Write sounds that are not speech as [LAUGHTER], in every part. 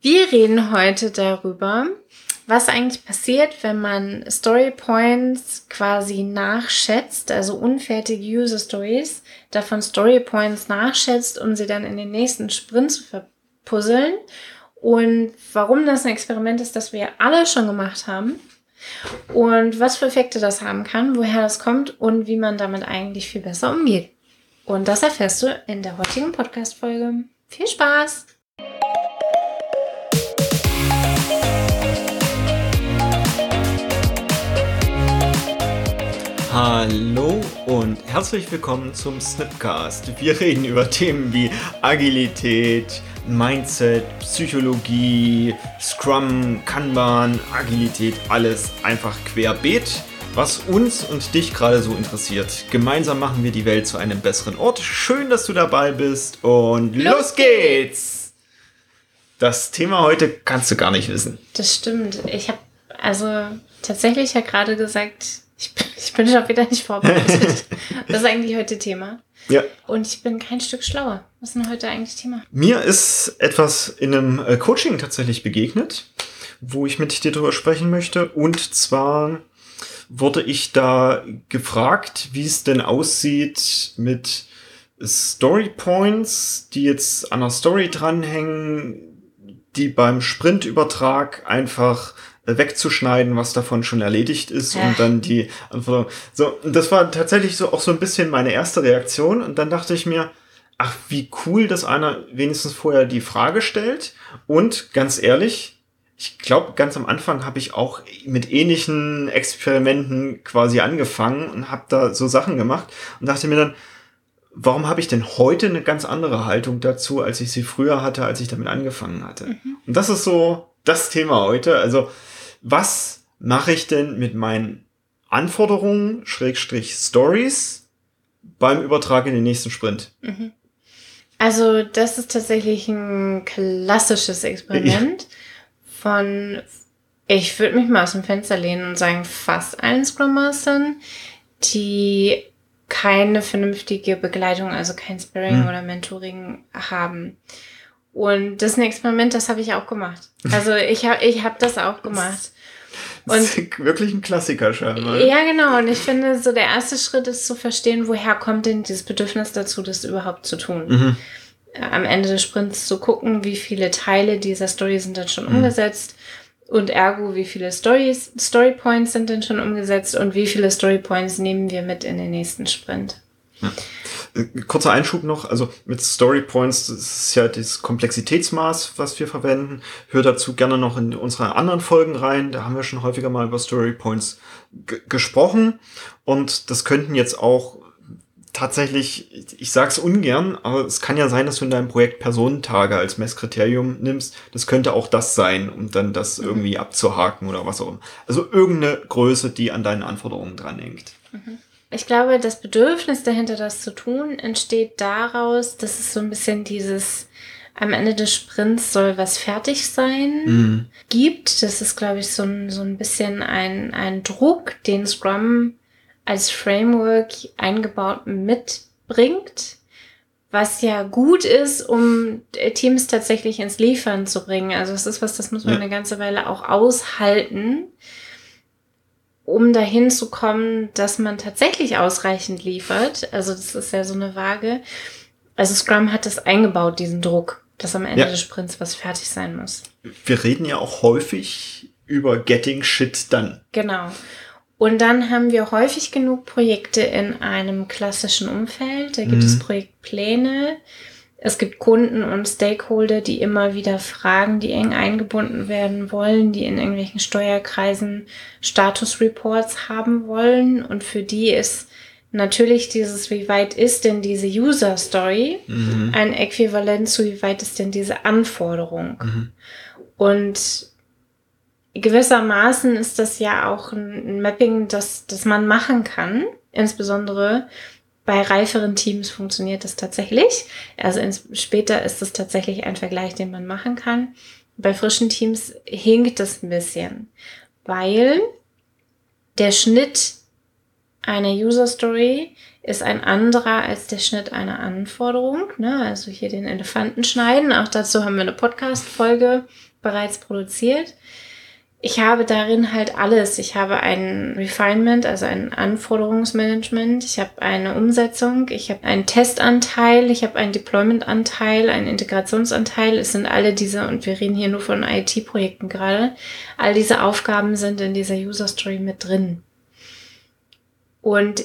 Wir reden heute darüber, was eigentlich passiert, wenn man Story Points quasi nachschätzt, also unfertige User Stories, davon Story Points nachschätzt, um sie dann in den nächsten Sprint zu verpuzzeln. Und warum das ein Experiment ist, das wir alle schon gemacht haben. Und was für Effekte das haben kann, woher das kommt und wie man damit eigentlich viel besser umgeht. Und das erfährst du in der heutigen Podcast-Folge. Viel Spaß! Hallo und herzlich willkommen zum Snipcast. Wir reden über Themen wie Agilität, Mindset, Psychologie, Scrum, Kanban, Agilität, alles einfach querbeet, was uns und dich gerade so interessiert. Gemeinsam machen wir die Welt zu einem besseren Ort. Schön, dass du dabei bist und los, geht's! Das Thema heute kannst du gar nicht wissen. Das stimmt. Ich habe also tatsächlich ja gerade gesagt, ich bin, schon wieder nicht vorbereitet. [LAUGHS] das ist eigentlich heute Thema. Ja. Und ich bin kein Stück schlauer. Was ist denn heute eigentlich Thema? Mir ist etwas in einem äh, Coaching tatsächlich begegnet, wo ich mit dir drüber sprechen möchte. Und zwar wurde ich da gefragt, wie es denn aussieht mit Story Points, die jetzt an der Story dranhängen, die beim Sprintübertrag einfach wegzuschneiden, was davon schon erledigt ist ja. und dann die Anforderung. So, das war tatsächlich so auch so ein bisschen meine erste Reaktion und dann dachte ich mir, ach, wie cool, dass einer wenigstens vorher die Frage stellt und ganz ehrlich, ich glaube, ganz am Anfang habe ich auch mit ähnlichen Experimenten quasi angefangen und habe da so Sachen gemacht und dachte mir dann, warum habe ich denn heute eine ganz andere Haltung dazu, als ich sie früher hatte, als ich damit angefangen hatte? Mhm. Und das ist so das Thema heute. Also was mache ich denn mit meinen Anforderungen, Schrägstrich Stories, beim Übertrag in den nächsten Sprint? Mhm. Also, das ist tatsächlich ein klassisches Experiment ja. von, ich würde mich mal aus dem Fenster lehnen und sagen, fast allen Scrum Mastern, die keine vernünftige Begleitung, also kein Sparring mhm. oder Mentoring haben. Und das ist ein Experiment, das habe ich auch gemacht. Also ich habe ich hab das auch gemacht. Und das ist wirklich ein Klassiker scheinbar. Ja, genau. Und ich finde, so der erste Schritt ist zu verstehen, woher kommt denn dieses Bedürfnis dazu, das überhaupt zu tun. Mhm. Am Ende des Sprints zu gucken, wie viele Teile dieser Story sind dann schon mhm. umgesetzt und ergo, wie viele Stories, Story Points sind denn schon umgesetzt und wie viele Story Points nehmen wir mit in den nächsten Sprint. Ja. Kurzer Einschub noch, also mit Story Points, das ist ja das Komplexitätsmaß, was wir verwenden. Hör dazu gerne noch in unsere anderen Folgen rein. Da haben wir schon häufiger mal über Story Points gesprochen. Und das könnten jetzt auch tatsächlich, ich sag's ungern, aber es kann ja sein, dass du in deinem Projekt Personentage als Messkriterium nimmst. Das könnte auch das sein, um dann das mhm. irgendwie abzuhaken oder was auch immer. Also irgendeine Größe, die an deinen Anforderungen dranhängt. Mhm. Ich glaube, das Bedürfnis dahinter, das zu tun, entsteht daraus, dass es so ein bisschen dieses am Ende des Sprints soll was fertig sein mhm. gibt. Das ist, glaube ich, so ein, so ein bisschen ein, ein Druck, den Scrum als Framework eingebaut mitbringt, was ja gut ist, um Teams tatsächlich ins Liefern zu bringen. Also es ist was, das muss man ja. eine ganze Weile auch aushalten um dahin zu kommen, dass man tatsächlich ausreichend liefert. Also das ist ja so eine Waage. Also Scrum hat das eingebaut, diesen Druck, dass am Ende ja. des Sprints was fertig sein muss. Wir reden ja auch häufig über Getting Shit Done. Genau. Und dann haben wir häufig genug Projekte in einem klassischen Umfeld. Da gibt mhm. es Projektpläne, es gibt Kunden und Stakeholder, die immer wieder fragen, die eng eingebunden werden wollen, die in irgendwelchen Steuerkreisen Status-Reports haben wollen. Und für die ist natürlich dieses, wie weit ist denn diese User-Story mhm. ein Äquivalent zu, wie weit ist denn diese Anforderung? Mhm. Und gewissermaßen ist das ja auch ein Mapping, das, das man machen kann. Insbesondere bei reiferen Teams funktioniert das tatsächlich. Also später ist es tatsächlich ein Vergleich, den man machen kann. Bei frischen Teams hinkt das ein bisschen, weil der Schnitt einer User Story ist ein anderer als der Schnitt einer Anforderung. Ne? Also hier den Elefanten schneiden. Auch dazu haben wir eine Podcast-Folge bereits produziert. Ich habe darin halt alles. Ich habe ein Refinement, also ein Anforderungsmanagement. Ich habe eine Umsetzung. Ich habe einen Testanteil. Ich habe einen Deployment-Anteil, einen Integrationsanteil. Es sind alle diese, und wir reden hier nur von IT-Projekten gerade. All diese Aufgaben sind in dieser User Story mit drin. Und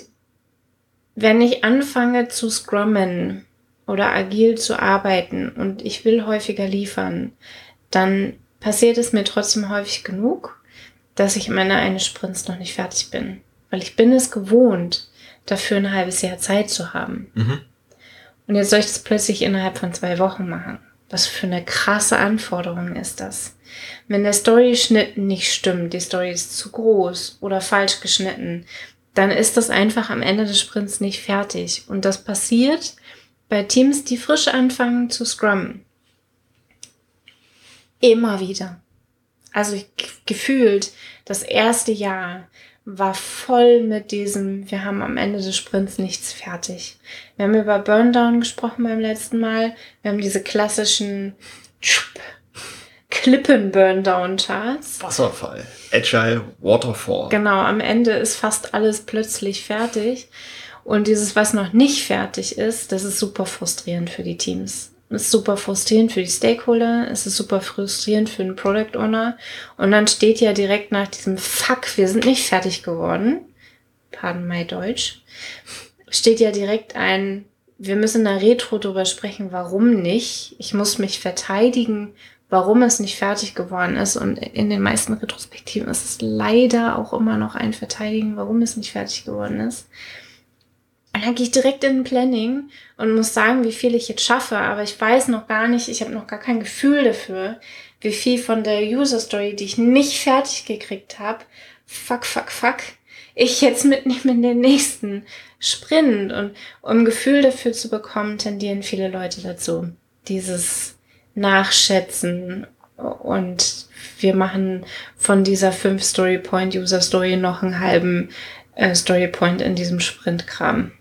wenn ich anfange zu scrummen oder agil zu arbeiten und ich will häufiger liefern, dann passiert es mir trotzdem häufig genug, dass ich am Ende eines Sprints noch nicht fertig bin. Weil ich bin es gewohnt, dafür ein halbes Jahr Zeit zu haben. Mhm. Und jetzt soll ich das plötzlich innerhalb von zwei Wochen machen. Was für eine krasse Anforderung ist das? Wenn der Story-Schnitt nicht stimmt, die Story ist zu groß oder falsch geschnitten, dann ist das einfach am Ende des Sprints nicht fertig. Und das passiert bei Teams, die frisch anfangen zu scrummen. Immer wieder. Also gefühlt, das erste Jahr war voll mit diesem, wir haben am Ende des Sprints nichts fertig. Wir haben über Burndown gesprochen beim letzten Mal. Wir haben diese klassischen Klippen-Burndown-Charts. Wasserfall. Agile Waterfall. Genau, am Ende ist fast alles plötzlich fertig. Und dieses, was noch nicht fertig ist, das ist super frustrierend für die Teams. Ist super frustrierend für die Stakeholder, es ist super frustrierend für den Product Owner. Und dann steht ja direkt nach diesem Fuck, wir sind nicht fertig geworden, pardon my Deutsch, steht ja direkt ein, wir müssen in der Retro drüber sprechen, warum nicht. Ich muss mich verteidigen warum es nicht fertig geworden ist. Und in den meisten Retrospektiven ist es leider auch immer noch ein Verteidigen, warum es nicht fertig geworden ist. Und dann gehe ich direkt in den Planning und muss sagen, wie viel ich jetzt schaffe. Aber ich weiß noch gar nicht, ich habe noch gar kein Gefühl dafür, wie viel von der User Story, die ich nicht fertig gekriegt habe, fuck, fuck, fuck, ich jetzt mitnehme in den nächsten Sprint. Und um ein Gefühl dafür zu bekommen, tendieren viele Leute dazu, dieses nachschätzen und wir machen von dieser 5 Story Point User Story noch einen halben äh, Story Point in diesem Sprint-Kram.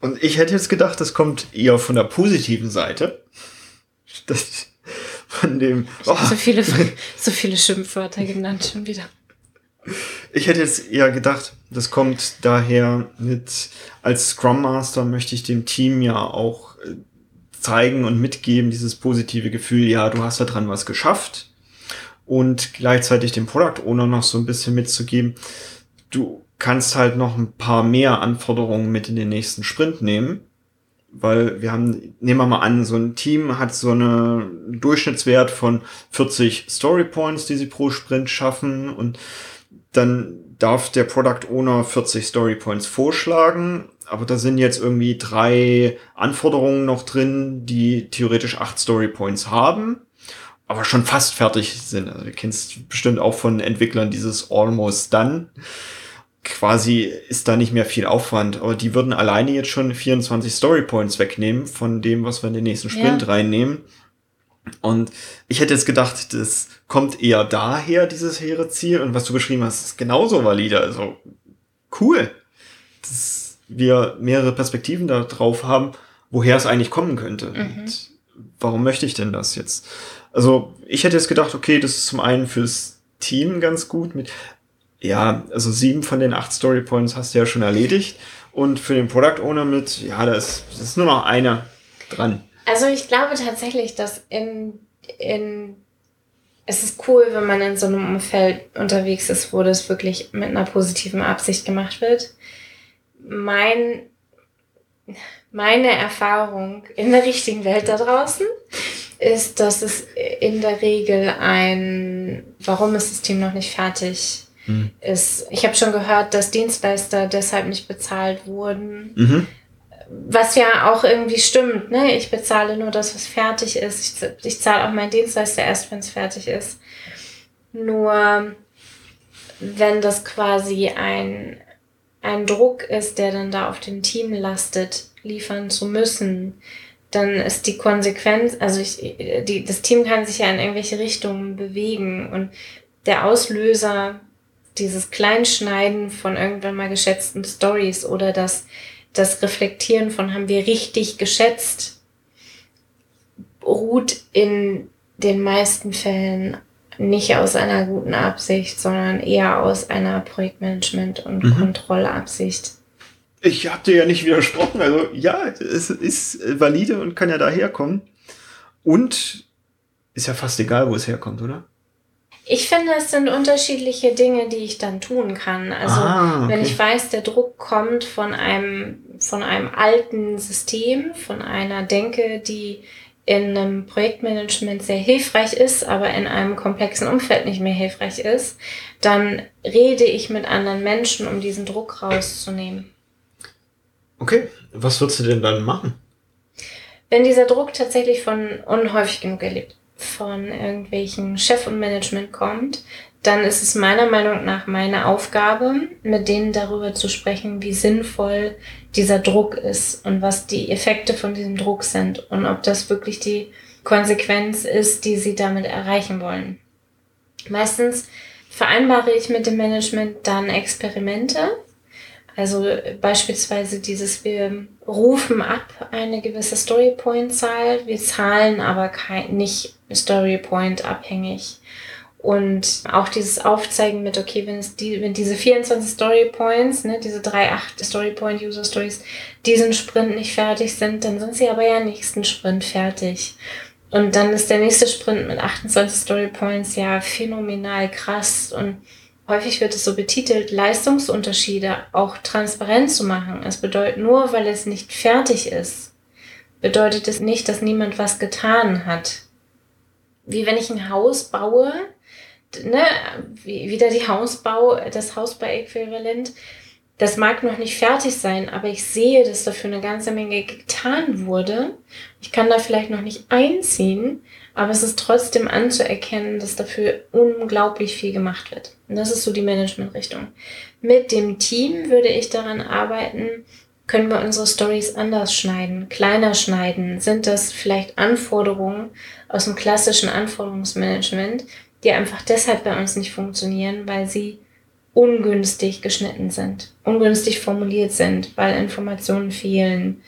Und ich hätte jetzt gedacht, das kommt eher von der positiven Seite. Das, von dem. Oh. so viele, [LAUGHS] so viele Schimpfwörter genannt schon wieder. Ich hätte jetzt eher gedacht, das kommt daher mit, als Scrum Master möchte ich dem Team ja auch äh, zeigen und mitgeben, dieses positive Gefühl, ja, du hast da dran was geschafft und gleichzeitig dem Product Owner noch so ein bisschen mitzugeben, du kannst halt noch ein paar mehr Anforderungen mit in den nächsten Sprint nehmen, weil wir haben, nehmen wir mal an, so ein Team hat so einen Durchschnittswert von 40 Story Points, die sie pro Sprint schaffen und dann darf der Product Owner 40 Story Points vorschlagen aber da sind jetzt irgendwie drei Anforderungen noch drin, die theoretisch acht Story Points haben, aber schon fast fertig sind. Also du kennst bestimmt auch von Entwicklern dieses Almost Done. Quasi ist da nicht mehr viel Aufwand, aber die würden alleine jetzt schon 24 Story Points wegnehmen von dem, was wir in den nächsten Sprint ja. reinnehmen. Und ich hätte jetzt gedacht, das kommt eher daher, dieses hehre Ziel. Und was du beschrieben hast, ist genauso valide. Also cool. Das wir mehrere Perspektiven darauf haben, woher es eigentlich kommen könnte. Mhm. Und warum möchte ich denn das jetzt? Also ich hätte jetzt gedacht, okay, das ist zum einen fürs Team ganz gut mit, ja, also sieben von den acht Story Points hast du ja schon erledigt. Und für den Product Owner mit, ja, da ist, ist nur noch einer dran. Also ich glaube tatsächlich, dass in, in es ist cool, wenn man in so einem Umfeld unterwegs ist, wo das wirklich mit einer positiven Absicht gemacht wird mein, meine Erfahrung in der richtigen Welt da draußen ist, dass es in der Regel ein, warum ist das Team noch nicht fertig hm. ist. Ich habe schon gehört, dass Dienstleister deshalb nicht bezahlt wurden. Mhm. Was ja auch irgendwie stimmt, ne? Ich bezahle nur das, was fertig ist. Ich, ich zahle auch meinen Dienstleister erst, wenn es fertig ist. Nur wenn das quasi ein ein Druck ist, der dann da auf dem Team lastet, liefern zu müssen, dann ist die Konsequenz, also ich, die, das Team kann sich ja in irgendwelche Richtungen bewegen und der Auslöser dieses Kleinschneiden von irgendwann mal geschätzten Stories oder das, das Reflektieren von haben wir richtig geschätzt, ruht in den meisten Fällen nicht aus einer guten Absicht, sondern eher aus einer Projektmanagement- und mhm. Kontrollabsicht. Ich habe dir ja nicht widersprochen. Also ja, es ist valide und kann ja daherkommen. Und ist ja fast egal, wo es herkommt, oder? Ich finde, es sind unterschiedliche Dinge, die ich dann tun kann. Also ah, okay. wenn ich weiß, der Druck kommt von einem, von einem alten System, von einer Denke, die in einem Projektmanagement sehr hilfreich ist, aber in einem komplexen Umfeld nicht mehr hilfreich ist, dann rede ich mit anderen Menschen, um diesen Druck rauszunehmen. Okay, was würdest du denn dann machen? Wenn dieser Druck tatsächlich von unhäufig genug erlebt, von irgendwelchen Chef und Management kommt, dann ist es meiner Meinung nach meine Aufgabe, mit denen darüber zu sprechen, wie sinnvoll dieser Druck ist und was die Effekte von diesem Druck sind und ob das wirklich die Konsequenz ist, die sie damit erreichen wollen. Meistens vereinbare ich mit dem Management dann Experimente. Also beispielsweise dieses, wir rufen ab eine gewisse Storypoint-Zahl, wir zahlen aber kein, nicht Storypoint abhängig. Und auch dieses Aufzeigen mit, okay, wenn es die, wenn diese 24 Story Points, ne, diese drei, acht Story Point User Stories, diesen Sprint nicht fertig sind, dann sind sie aber ja nächsten Sprint fertig. Und dann ist der nächste Sprint mit 28 Story Points ja phänomenal krass und häufig wird es so betitelt, Leistungsunterschiede auch transparent zu machen. Es bedeutet nur, weil es nicht fertig ist, bedeutet es nicht, dass niemand was getan hat. Wie wenn ich ein Haus baue, ne, wieder die Hausbau, das Hausbau-Äquivalent. Das mag noch nicht fertig sein, aber ich sehe, dass dafür eine ganze Menge getan wurde. Ich kann da vielleicht noch nicht einziehen, aber es ist trotzdem anzuerkennen, dass dafür unglaublich viel gemacht wird. Und das ist so die Managementrichtung. Mit dem Team würde ich daran arbeiten, können wir unsere Stories anders schneiden, kleiner schneiden? Sind das vielleicht Anforderungen aus dem klassischen Anforderungsmanagement, die einfach deshalb bei uns nicht funktionieren, weil sie ungünstig geschnitten sind, ungünstig formuliert sind, weil Informationen fehlen.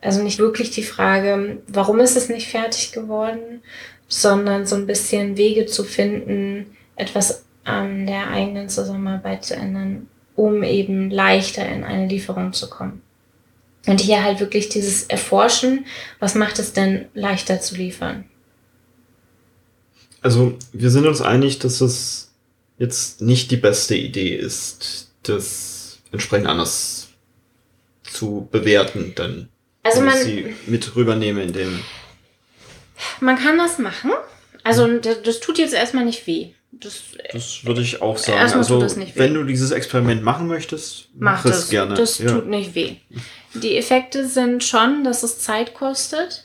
Also nicht wirklich die Frage, warum ist es nicht fertig geworden, sondern so ein bisschen Wege zu finden, etwas an der eigenen Zusammenarbeit zu ändern, um eben leichter in eine Lieferung zu kommen. Und hier halt wirklich dieses Erforschen, was macht es denn leichter zu liefern? Also wir sind uns einig, dass es jetzt nicht die beste Idee ist, das entsprechend anders zu bewerten, dann also man, ich sie mit rübernehme in dem. Man kann das machen. Also hm. das, das tut jetzt erstmal nicht weh. Das, das würde ich auch sagen. Also wenn du dieses Experiment machen möchtest, mach, mach es gerne. Das ja. tut nicht weh. Die Effekte sind schon, dass es Zeit kostet.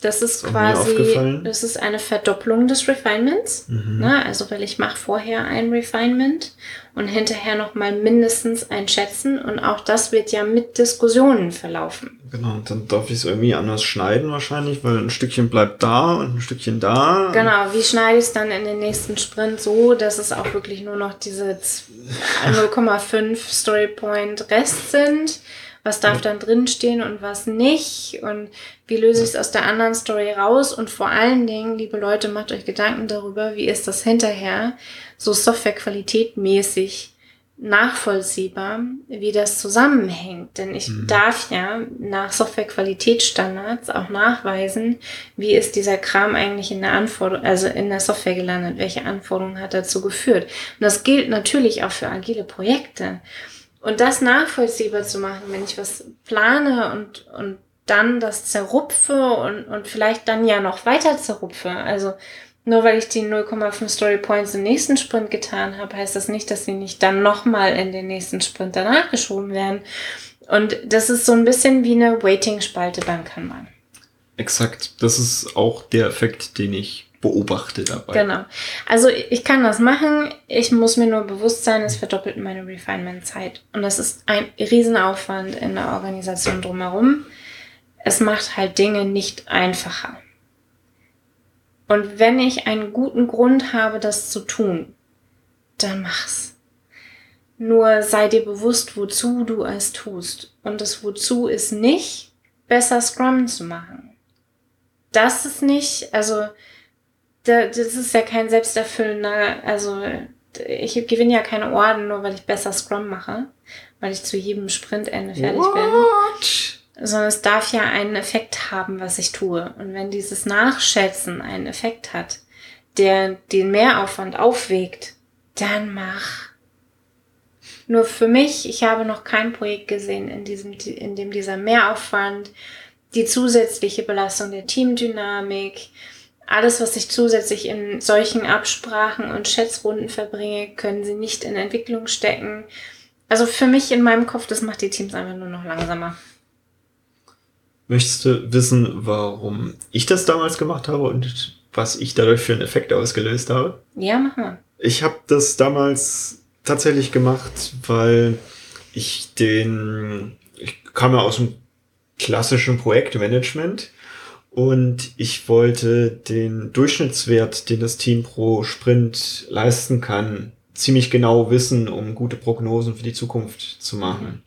Das ist, ist quasi, das ist eine Verdopplung des Refinements. Mhm. Ne? Also, weil ich mache vorher ein Refinement und hinterher nochmal mindestens ein Schätzen und auch das wird ja mit Diskussionen verlaufen. Genau, dann darf ich es irgendwie anders schneiden wahrscheinlich, weil ein Stückchen bleibt da und ein Stückchen da. Genau, wie schneide ich es dann in den nächsten Sprint so, dass es auch wirklich nur noch diese 0,5 [LAUGHS] Storypoint Rest sind was darf dann drinstehen und was nicht und wie löse ich es aus der anderen Story raus und vor allen Dingen, liebe Leute, macht euch Gedanken darüber, wie ist das hinterher so Softwarequalität mäßig nachvollziehbar, wie das zusammenhängt. Denn ich mhm. darf ja nach Softwarequalitätsstandards auch nachweisen, wie ist dieser Kram eigentlich in der Anforderung, also in der Software gelandet, welche Anforderungen hat dazu geführt. Und das gilt natürlich auch für agile Projekte. Und das nachvollziehbar zu machen, wenn ich was plane und, und dann das zerrupfe und, und vielleicht dann ja noch weiter zerrupfe. Also nur weil ich die 0,5 Story Points im nächsten Sprint getan habe, heißt das nicht, dass sie nicht dann nochmal in den nächsten Sprint danach geschoben werden. Und das ist so ein bisschen wie eine Waiting-Spalte beim Kanban. Exakt. Das ist auch der Effekt, den ich beobachte dabei. Genau. Also ich kann das machen. Ich muss mir nur bewusst sein, es verdoppelt meine Refinement-Zeit. Und das ist ein Riesenaufwand in der Organisation drumherum. Es macht halt Dinge nicht einfacher. Und wenn ich einen guten Grund habe, das zu tun, dann mach's. Nur sei dir bewusst, wozu du es tust. Und das Wozu ist nicht, besser Scrum zu machen. Das ist nicht, also das ist ja kein selbsterfüllender, also ich gewinne ja keine Orden, nur weil ich besser Scrum mache, weil ich zu jedem Sprintende fertig What? bin. Sondern es darf ja einen Effekt haben, was ich tue. Und wenn dieses Nachschätzen einen Effekt hat, der den Mehraufwand aufwägt, dann mach. Nur für mich, ich habe noch kein Projekt gesehen, in diesem, in dem dieser Mehraufwand, die zusätzliche Belastung der Teamdynamik, alles, was ich zusätzlich in solchen Absprachen und Schätzrunden verbringe, können sie nicht in Entwicklung stecken. Also für mich in meinem Kopf, das macht die Teams einfach nur noch langsamer. Möchtest du wissen, warum ich das damals gemacht habe und was ich dadurch für einen Effekt ausgelöst habe? Ja, mach mal. Ich habe das damals tatsächlich gemacht, weil ich den, ich kam ja aus dem klassischen Projektmanagement und ich wollte den Durchschnittswert, den das Team pro Sprint leisten kann, ziemlich genau wissen, um gute Prognosen für die Zukunft zu machen.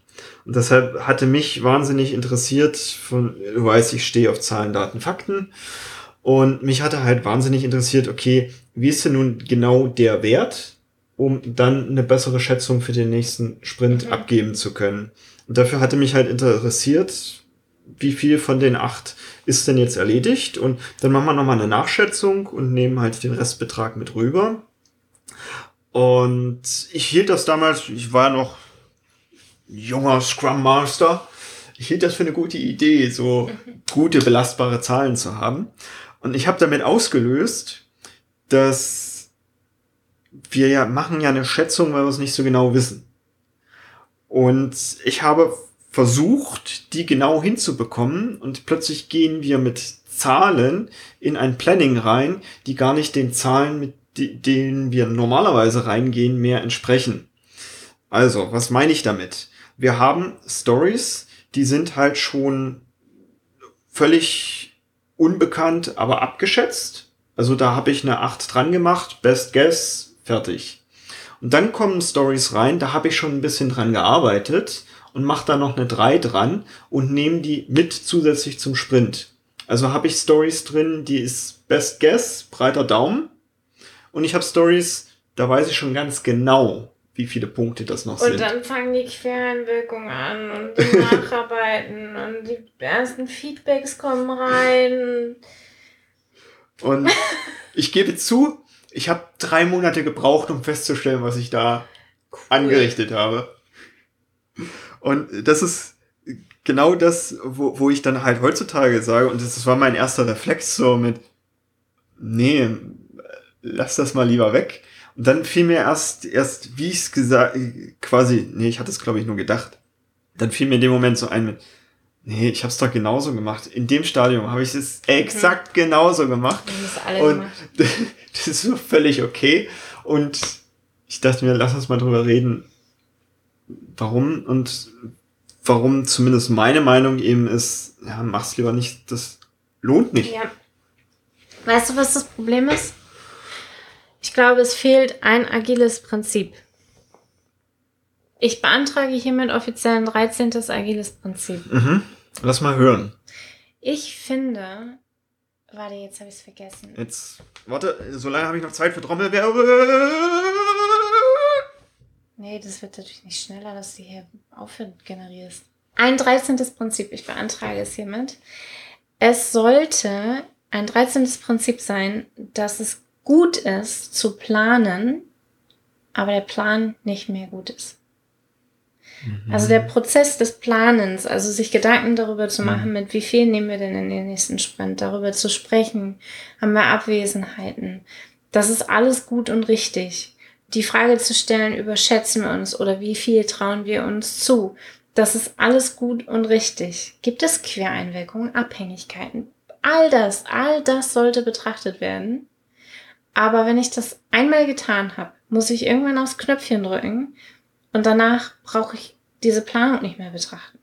Und deshalb hatte mich wahnsinnig interessiert, von, du weißt, ich stehe auf Zahlen, Daten, Fakten. Und mich hatte halt wahnsinnig interessiert, okay, wie ist denn nun genau der Wert, um dann eine bessere Schätzung für den nächsten Sprint mhm. abgeben zu können. Und dafür hatte mich halt interessiert, wie viel von den acht ist denn jetzt erledigt? Und dann machen wir nochmal eine Nachschätzung und nehmen halt den Restbetrag mit rüber. Und ich hielt das damals, ich war noch junger Scrum Master. Ich hielt das für eine gute Idee, so gute belastbare Zahlen zu haben. Und ich habe damit ausgelöst, dass wir ja machen ja eine Schätzung, weil wir es nicht so genau wissen. Und ich habe versucht, die genau hinzubekommen und plötzlich gehen wir mit Zahlen in ein Planning rein, die gar nicht den Zahlen, mit denen wir normalerweise reingehen, mehr entsprechen. Also, was meine ich damit? Wir haben Stories, die sind halt schon völlig unbekannt, aber abgeschätzt. Also da habe ich eine 8 dran gemacht, Best Guess, fertig. Und dann kommen Stories rein, da habe ich schon ein bisschen dran gearbeitet und mache da noch eine 3 dran und nehme die mit zusätzlich zum Sprint. Also habe ich Stories drin, die ist Best Guess, breiter Daumen. Und ich habe Stories, da weiß ich schon ganz genau, wie viele Punkte das noch und sind. Und dann fangen die Quereinwirkungen an und die [LAUGHS] Nacharbeiten und die ersten Feedbacks kommen rein. Und ich gebe zu, ich habe drei Monate gebraucht, um festzustellen, was ich da cool. angerichtet habe. Und das ist genau das, wo, wo ich dann halt heutzutage sage, und das, das war mein erster Reflex so mit, nee, lass das mal lieber weg. Und dann fiel mir erst, erst, wie ich es gesagt, quasi, nee, ich hatte es glaube ich nur gedacht. Dann fiel mir in dem Moment so ein mit, nee, ich habe es doch genauso gemacht. In dem Stadium habe ich es exakt mhm. genauso gemacht. Und gemacht. [LAUGHS] das ist so völlig okay. Und ich dachte mir, lass uns mal drüber reden, warum und warum zumindest meine Meinung eben ist, ja, mach's lieber nicht, das lohnt nicht. Ja. Weißt du, was das Problem ist? Ich glaube, es fehlt ein agiles Prinzip. Ich beantrage hiermit offiziell ein 13. agiles Prinzip. Mhm. Lass mal hören. Ich finde. Warte, jetzt habe ich es vergessen. Jetzt. Warte, so lange habe ich noch Zeit für Trommelwerbe. Nee, das wird natürlich nicht schneller, dass du hier Aufwand generierst. Ein 13. Prinzip, ich beantrage es hiermit. Es sollte ein 13. Prinzip sein, dass es gut ist zu planen, aber der Plan nicht mehr gut ist. Mhm. Also der Prozess des Planens, also sich Gedanken darüber zu machen, mhm. mit wie viel nehmen wir denn in den nächsten Sprint, darüber zu sprechen, haben wir Abwesenheiten. Das ist alles gut und richtig die Frage zu stellen, überschätzen wir uns oder wie viel trauen wir uns zu? Das ist alles gut und richtig. Gibt es Quereinwirkungen, Abhängigkeiten? All das, all das sollte betrachtet werden. Aber wenn ich das einmal getan habe, muss ich irgendwann aufs Knöpfchen drücken und danach brauche ich diese Planung nicht mehr betrachten.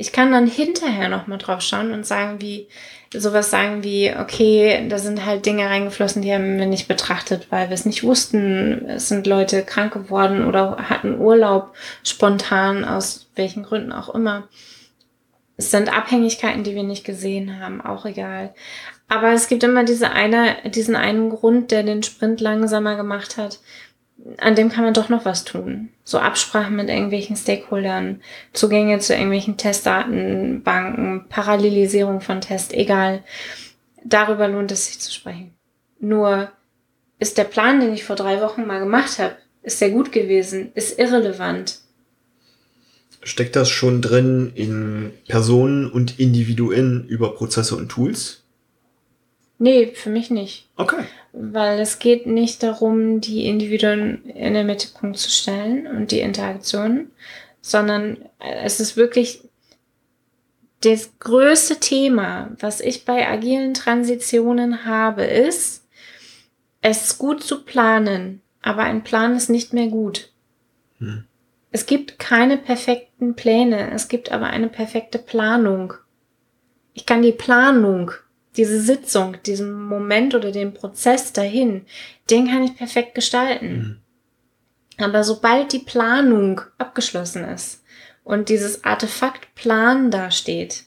Ich kann dann hinterher nochmal drauf schauen und sagen, wie, sowas sagen wie, okay, da sind halt Dinge reingeflossen, die haben wir nicht betrachtet, weil wir es nicht wussten. Es sind Leute krank geworden oder hatten Urlaub spontan, aus welchen Gründen auch immer. Es sind Abhängigkeiten, die wir nicht gesehen haben, auch egal. Aber es gibt immer diese eine, diesen einen Grund, der den Sprint langsamer gemacht hat. An dem kann man doch noch was tun. So Absprachen mit irgendwelchen Stakeholdern, Zugänge zu irgendwelchen Testdatenbanken, Parallelisierung von Tests, egal. Darüber lohnt es sich zu sprechen. Nur ist der Plan, den ich vor drei Wochen mal gemacht habe, ist der gut gewesen, ist irrelevant. Steckt das schon drin in Personen und Individuen über Prozesse und Tools? Nee, für mich nicht. Okay. Weil es geht nicht darum, die Individuen in den Mittelpunkt zu stellen und die Interaktionen, sondern es ist wirklich das größte Thema, was ich bei agilen Transitionen habe, ist, es ist gut zu planen, aber ein Plan ist nicht mehr gut. Hm. Es gibt keine perfekten Pläne, es gibt aber eine perfekte Planung. Ich kann die Planung diese Sitzung, diesen Moment oder den Prozess dahin, den kann ich perfekt gestalten. Mhm. Aber sobald die Planung abgeschlossen ist und dieses Artefakt Plan dasteht,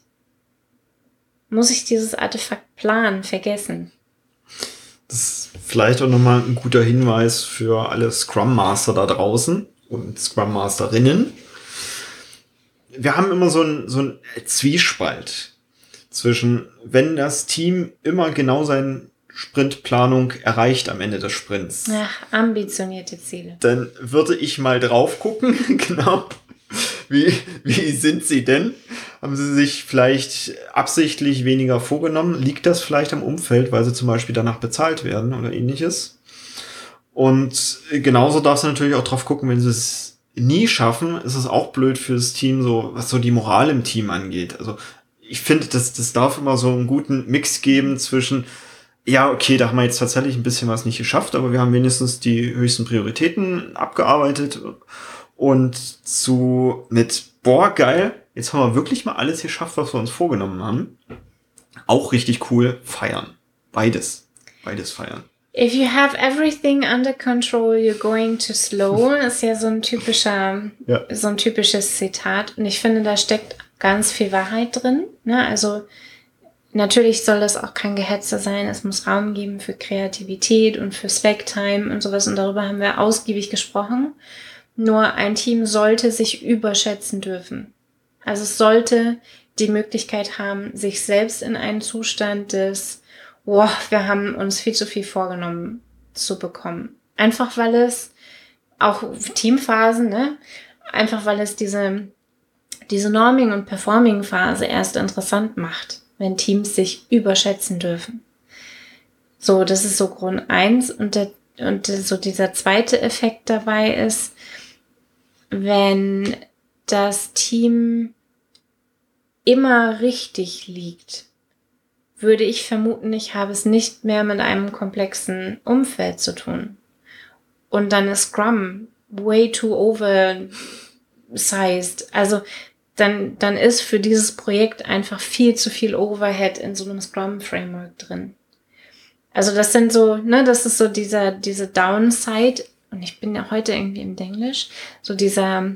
muss ich dieses Artefakt Plan vergessen. Das ist vielleicht auch nochmal ein guter Hinweis für alle Scrum Master da draußen und Scrum Masterinnen. Wir haben immer so ein, so ein Zwiespalt zwischen, wenn das Team immer genau seine Sprintplanung erreicht am Ende des Sprints. Ach, ambitionierte Ziele. Dann würde ich mal drauf gucken, [LAUGHS] genau. Wie, wie sind sie denn? Haben sie sich vielleicht absichtlich weniger vorgenommen? Liegt das vielleicht am Umfeld, weil sie zum Beispiel danach bezahlt werden oder ähnliches? Und genauso darfst du natürlich auch drauf gucken, wenn sie es nie schaffen, ist es auch blöd fürs Team, so was so die Moral im Team angeht. Also ich finde, das, das darf immer so einen guten Mix geben zwischen, ja, okay, da haben wir jetzt tatsächlich ein bisschen was nicht geschafft, aber wir haben wenigstens die höchsten Prioritäten abgearbeitet und zu mit, boah, geil, jetzt haben wir wirklich mal alles geschafft, was wir uns vorgenommen haben. Auch richtig cool feiern. Beides. Beides feiern. If you have everything under control, you're going too slow. [LAUGHS] ist ja so ein typischer, ja. so ein typisches Zitat. Und ich finde, da steckt ganz viel Wahrheit drin. Ne? Also natürlich soll das auch kein Gehetzer sein. Es muss Raum geben für Kreativität und für Slacktime und sowas. Und darüber haben wir ausgiebig gesprochen. Nur ein Team sollte sich überschätzen dürfen. Also es sollte die Möglichkeit haben, sich selbst in einen Zustand des, wow, wir haben uns viel zu viel vorgenommen zu bekommen. Einfach weil es auch Teamphasen, ne? Einfach weil es diese diese Norming- und Performing-Phase erst interessant macht, wenn Teams sich überschätzen dürfen. So, das ist so Grund eins und, der, und so dieser zweite Effekt dabei ist, wenn das Team immer richtig liegt, würde ich vermuten, ich habe es nicht mehr mit einem komplexen Umfeld zu tun. Und dann ist Scrum way too oversized. Also dann, dann ist für dieses Projekt einfach viel zu viel Overhead in so einem Scrum-Framework drin. Also das sind so, ne, das ist so dieser, diese Downside, und ich bin ja heute irgendwie im Englisch, so dieser,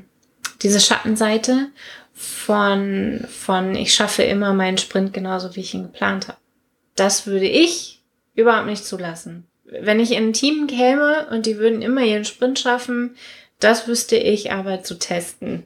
diese Schattenseite von, von ich schaffe immer meinen Sprint genauso, wie ich ihn geplant habe. Das würde ich überhaupt nicht zulassen. Wenn ich in ein Team käme und die würden immer ihren Sprint schaffen, das wüsste ich aber zu testen.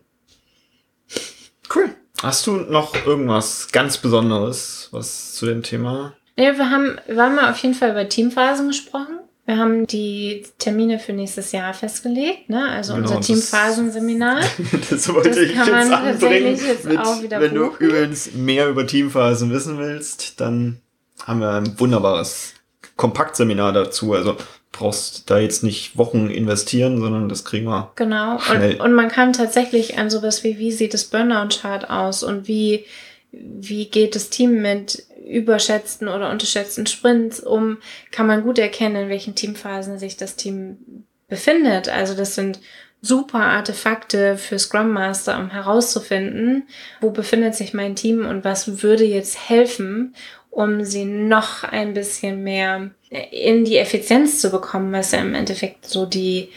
Cool. Hast du noch irgendwas ganz Besonderes, was zu dem Thema? Ja, wir haben, wir haben auf jeden Fall über Teamphasen gesprochen. Wir haben die Termine für nächstes Jahr festgelegt, ne? Also genau, unser Teamphasenseminar. [LAUGHS] das wollte das ich kann jetzt man tatsächlich jetzt mit, auch wieder Wenn buchen. du übrigens mehr über Teamphasen wissen willst, dann haben wir ein wunderbares Kompaktseminar dazu. Also brauchst da jetzt nicht Wochen investieren, sondern das kriegen wir. Genau. Schnell. Und, und man kann tatsächlich an sowas wie, wie sieht das Burnout-Chart aus und wie, wie geht das Team mit überschätzten oder unterschätzten Sprints um, kann man gut erkennen, in welchen Teamphasen sich das Team befindet. Also das sind super Artefakte für Scrum Master, um herauszufinden, wo befindet sich mein Team und was würde jetzt helfen, um sie noch ein bisschen mehr in die Effizienz zu bekommen, was ja im Endeffekt so die,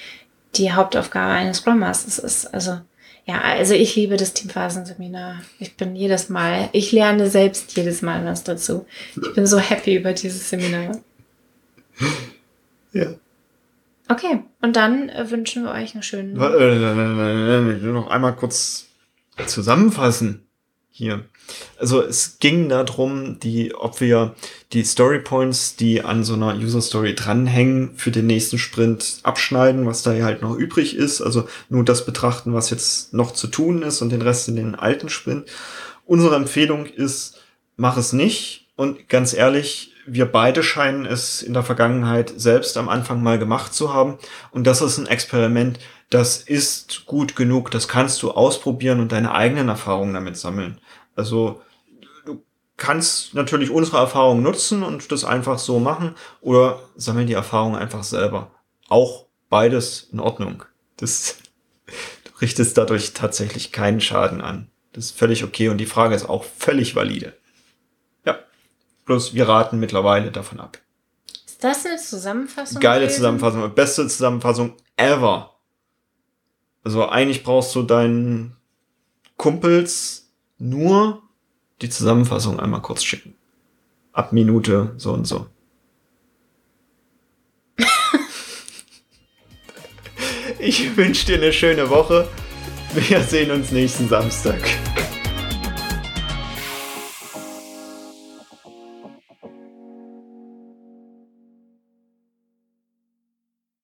die Hauptaufgabe eines Scrum Masters ist. Also, ja, also ich liebe das Teamphasenseminar. Ich bin jedes Mal, ich lerne selbst jedes Mal was dazu. Ich bin so happy über dieses Seminar. Ja. Okay, und dann äh, wünschen wir euch einen schönen. Äh, noch einmal kurz zusammenfassen hier. Also es ging darum, die, ob wir die Story Points, die an so einer User Story dranhängen, für den nächsten Sprint abschneiden, was da halt noch übrig ist. Also nur das betrachten, was jetzt noch zu tun ist und den Rest in den alten Sprint. Unsere Empfehlung ist, mach es nicht. Und ganz ehrlich, wir beide scheinen es in der Vergangenheit selbst am Anfang mal gemacht zu haben. Und das ist ein Experiment, das ist gut genug, das kannst du ausprobieren und deine eigenen Erfahrungen damit sammeln. Also du kannst natürlich unsere Erfahrungen nutzen und das einfach so machen oder sammeln die Erfahrungen einfach selber. Auch beides in Ordnung. Das [LAUGHS] du richtest dadurch tatsächlich keinen Schaden an. Das ist völlig okay und die Frage ist auch völlig valide. Bloß wir raten mittlerweile davon ab. Ist das eine Zusammenfassung? Geile gewesen? Zusammenfassung, beste Zusammenfassung ever. Also eigentlich brauchst du deinen Kumpels nur die Zusammenfassung einmal kurz schicken. Ab Minute so und so. ich wünsche dir eine schöne Woche. Wir sehen uns nächsten Samstag.